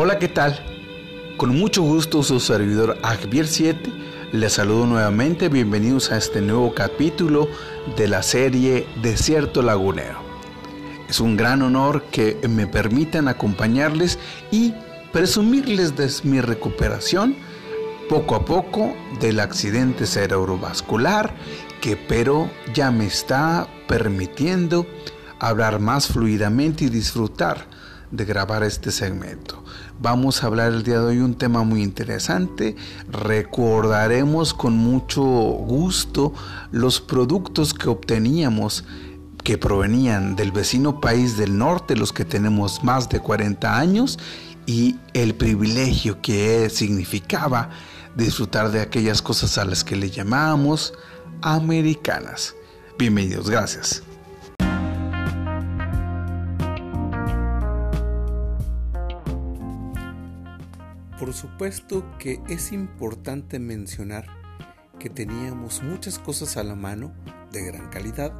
Hola, ¿qué tal? Con mucho gusto su servidor Javier 7 les saludo nuevamente, bienvenidos a este nuevo capítulo de la serie Desierto Lagunero. Es un gran honor que me permitan acompañarles y presumirles de mi recuperación poco a poco del accidente cerebrovascular que pero ya me está permitiendo hablar más fluidamente y disfrutar de grabar este segmento. Vamos a hablar el día de hoy un tema muy interesante. Recordaremos con mucho gusto los productos que obteníamos que provenían del vecino país del norte, los que tenemos más de 40 años, y el privilegio que significaba disfrutar de aquellas cosas a las que le llamamos americanas. Bienvenidos, gracias. Por supuesto que es importante mencionar que teníamos muchas cosas a la mano de gran calidad,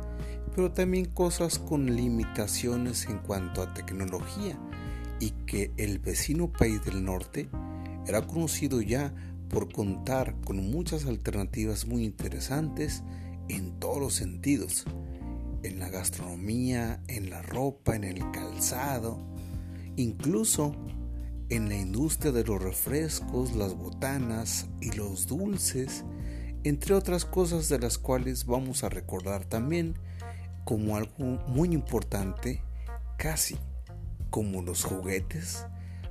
pero también cosas con limitaciones en cuanto a tecnología y que el vecino país del norte era conocido ya por contar con muchas alternativas muy interesantes en todos los sentidos, en la gastronomía, en la ropa, en el calzado, incluso en la industria de los refrescos, las botanas y los dulces, entre otras cosas de las cuales vamos a recordar también como algo muy importante, casi como los juguetes,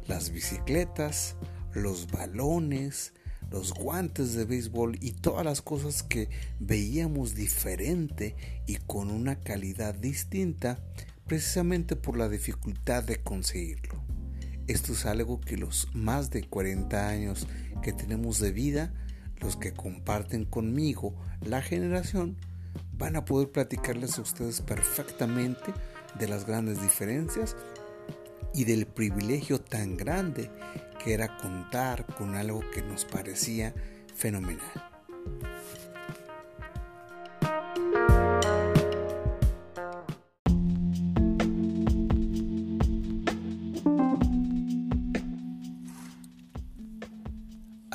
las bicicletas, los balones, los guantes de béisbol y todas las cosas que veíamos diferente y con una calidad distinta precisamente por la dificultad de conseguirlo. Esto es algo que los más de 40 años que tenemos de vida, los que comparten conmigo la generación, van a poder platicarles a ustedes perfectamente de las grandes diferencias y del privilegio tan grande que era contar con algo que nos parecía fenomenal.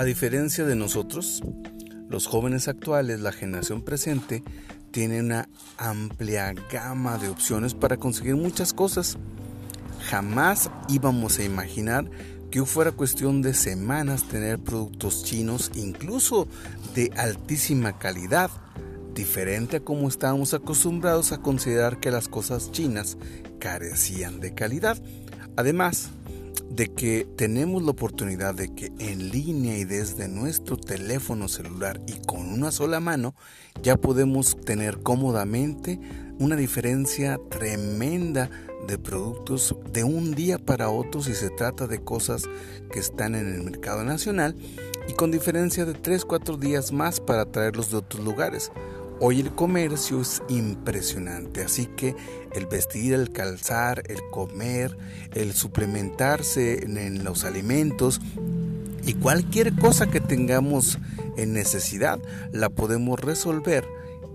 A diferencia de nosotros, los jóvenes actuales, la generación presente, tiene una amplia gama de opciones para conseguir muchas cosas. Jamás íbamos a imaginar que fuera cuestión de semanas tener productos chinos, incluso de altísima calidad, diferente a como estábamos acostumbrados a considerar que las cosas chinas carecían de calidad. Además, de que tenemos la oportunidad de que en línea y desde nuestro teléfono celular y con una sola mano ya podemos tener cómodamente una diferencia tremenda de productos de un día para otro si se trata de cosas que están en el mercado nacional y con diferencia de 3-4 días más para traerlos de otros lugares. Hoy el comercio es impresionante, así que el vestir, el calzar, el comer, el suplementarse en, los alimentos y cualquier cosa que tengamos en necesidad la podemos resolver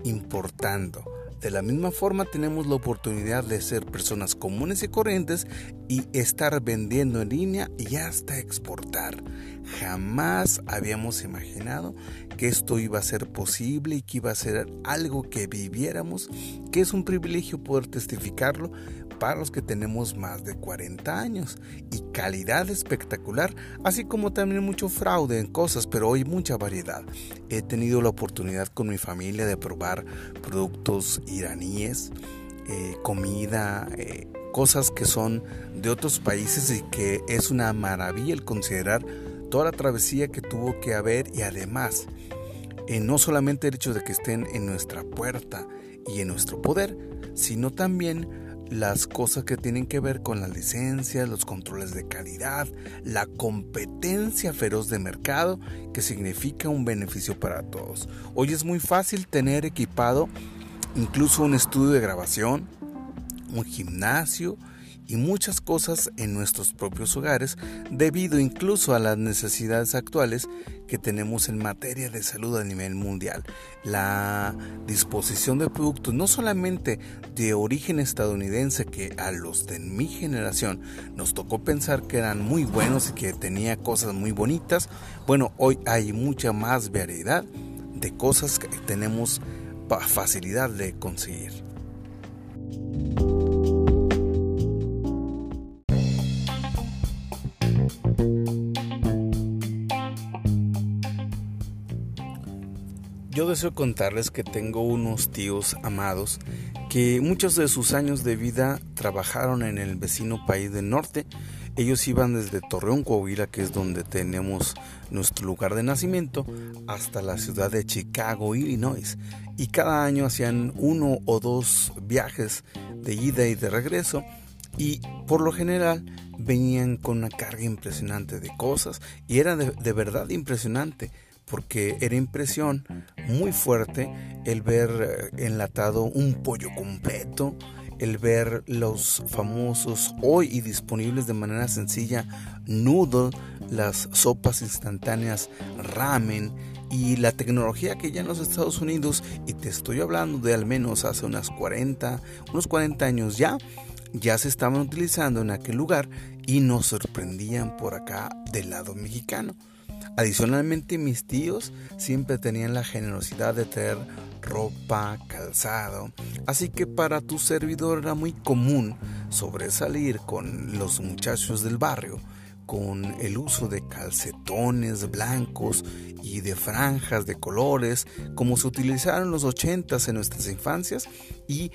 importando de la misma forma tenemos la oportunidad de ser personas comunes y corrientes y estar vendiendo en línea y hasta exportar. Jamás habíamos imaginado que esto iba a ser posible y que iba a ser algo que viviéramos, que es un privilegio poder testificarlo para los que tenemos más de 40 años y calidad espectacular, así como también mucho fraude en cosas, pero hoy mucha variedad. He tenido la oportunidad con mi familia de probar productos iraníes, eh, comida, eh, cosas que son de otros países y que es una maravilla el considerar toda la travesía que tuvo que haber y además eh, no solamente el hecho de que estén en nuestra puerta y en nuestro poder, sino también las cosas que tienen que ver con las licencias, los controles de calidad, la competencia feroz de mercado que significa un beneficio para todos. Hoy es muy fácil tener equipado incluso un estudio de grabación, un gimnasio y muchas cosas en nuestros propios hogares debido incluso a las necesidades actuales que tenemos en materia de salud a nivel mundial. La disposición de productos no solamente de origen estadounidense que a los de mi generación nos tocó pensar que eran muy buenos y que tenía cosas muy bonitas, bueno, hoy hay mucha más variedad de cosas que tenemos facilidad de conseguir. Yo deseo contarles que tengo unos tíos amados que muchos de sus años de vida trabajaron en el vecino país del norte. Ellos iban desde Torreón, Coahuila, que es donde tenemos nuestro lugar de nacimiento, hasta la ciudad de Chicago, Illinois. Y cada año hacían uno o dos viajes de ida y de regreso. Y por lo general venían con una carga impresionante de cosas. Y era de, de verdad impresionante porque era impresión muy fuerte el ver eh, enlatado un pollo completo, el ver los famosos hoy y disponibles de manera sencilla noodle, las sopas instantáneas ramen y la tecnología que ya en los Estados Unidos, y te estoy hablando de al menos hace unas 40, unos 40 años ya, ya se estaban utilizando en aquel lugar y nos sorprendían por acá del lado mexicano. Adicionalmente mis tíos siempre tenían la generosidad de traer ropa, calzado, así que para tu servidor era muy común sobresalir con los muchachos del barrio con el uso de calcetones blancos y de franjas de colores como se utilizaron en los ochentas en nuestras infancias y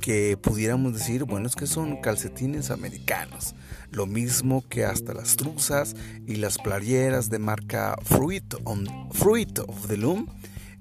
que pudiéramos decir, bueno, es que son calcetines americanos. Lo mismo que hasta las truzas y las playeras de marca Fruit, Fruit of the Loom,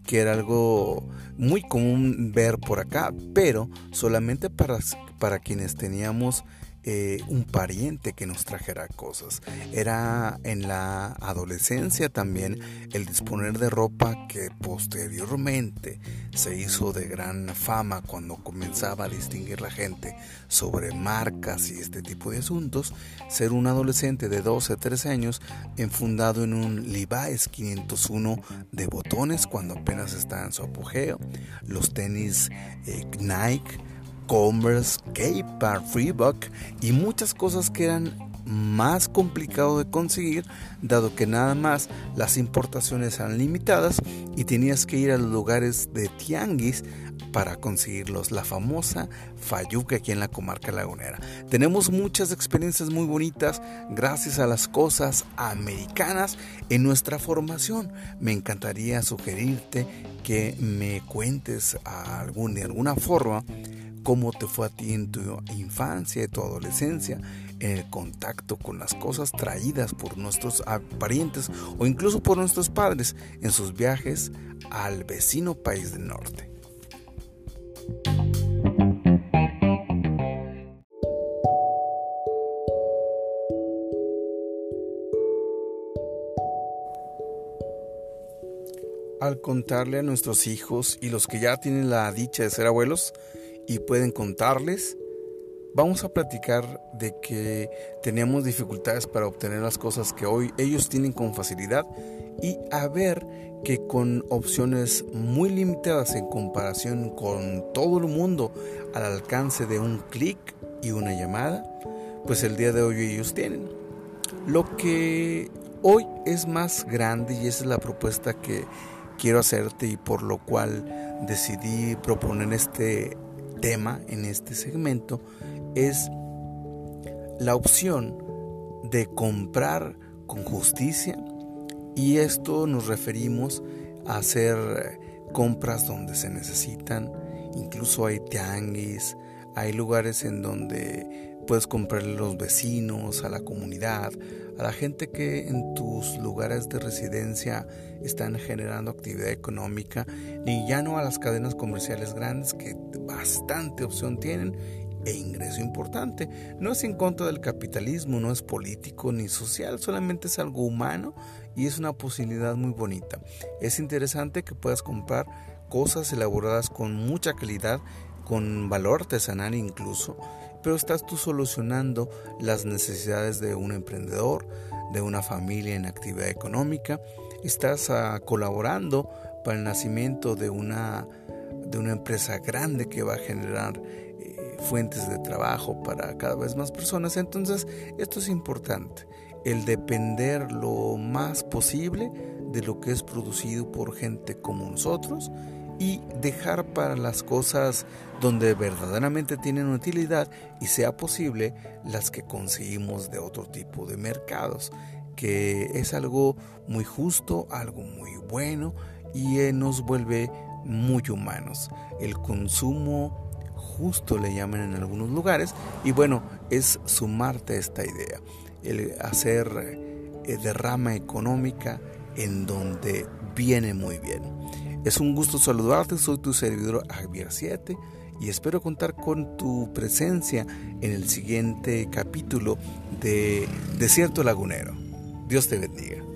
que era algo muy común ver por acá, pero solamente para, para quienes teníamos eh, un pariente que nos trajera cosas. Era en la adolescencia también el disponer de ropa que posteriormente se hizo de gran fama cuando comenzaba a distinguir la gente sobre marcas y este tipo de asuntos. Ser un adolescente de 12, 13 años enfundado en un Levi's 501 de botones cuando apenas está en su apogeo. Los tenis eh, Nike Commerce, K-Par, Freebuck y muchas cosas que eran más complicado de conseguir dado que nada más las importaciones eran limitadas y tenías que ir a los lugares de tianguis para conseguirlos, la famosa Fayuca aquí en la comarca lagunera. Tenemos muchas experiencias muy bonitas gracias a las cosas americanas en nuestra formación. Me encantaría sugerirte que me cuentes algún, de alguna forma cómo te fue a ti en tu infancia y tu adolescencia, en el contacto con las cosas traídas por nuestros parientes o incluso por nuestros padres en sus viajes al vecino país del norte. Al contarle a nuestros hijos y los que ya tienen la dicha de ser abuelos, y pueden contarles. Vamos a platicar de que teníamos dificultades para obtener las cosas que hoy ellos tienen con facilidad y a ver que con opciones muy limitadas en comparación con todo el mundo al alcance de un clic y una llamada, pues el día de hoy ellos tienen. Lo que hoy es más grande y esa es la propuesta que quiero hacerte y por lo cual decidí proponer este tema en este segmento es la opción de comprar con justicia y esto nos referimos a hacer compras donde se necesitan, incluso hay tianguis, hay lugares en donde puedes comprarle a los vecinos, a la comunidad, a la gente que en tus lugares de residencia están generando actividad económica, ni ya no a las cadenas comerciales grandes que bastante opción tienen e ingreso importante. No es en contra del capitalismo, no es político ni social, solamente es algo humano y es una posibilidad muy bonita. Es interesante que puedas comprar cosas elaboradas con mucha calidad, con valor artesanal incluso, pero estás tú solucionando las necesidades de un emprendedor, de una familia en actividad económica, estás ah, colaborando para el nacimiento de una, de una empresa grande que va a generar eh, fuentes de trabajo para cada vez más personas. Entonces, esto es importante, el depender lo más posible de lo que es producido por gente como nosotros y dejar para las cosas donde verdaderamente tienen utilidad y sea posible las que conseguimos de otro tipo de mercados, que es algo muy justo, algo muy bueno y eh, nos vuelve muy humanos. El consumo justo le llaman en algunos lugares y bueno, es sumarte a esta idea, el hacer eh, derrama económica en donde viene muy bien. Es un gusto saludarte, soy tu servidor Javier 7 y espero contar con tu presencia en el siguiente capítulo de Desierto Lagunero. Dios te bendiga.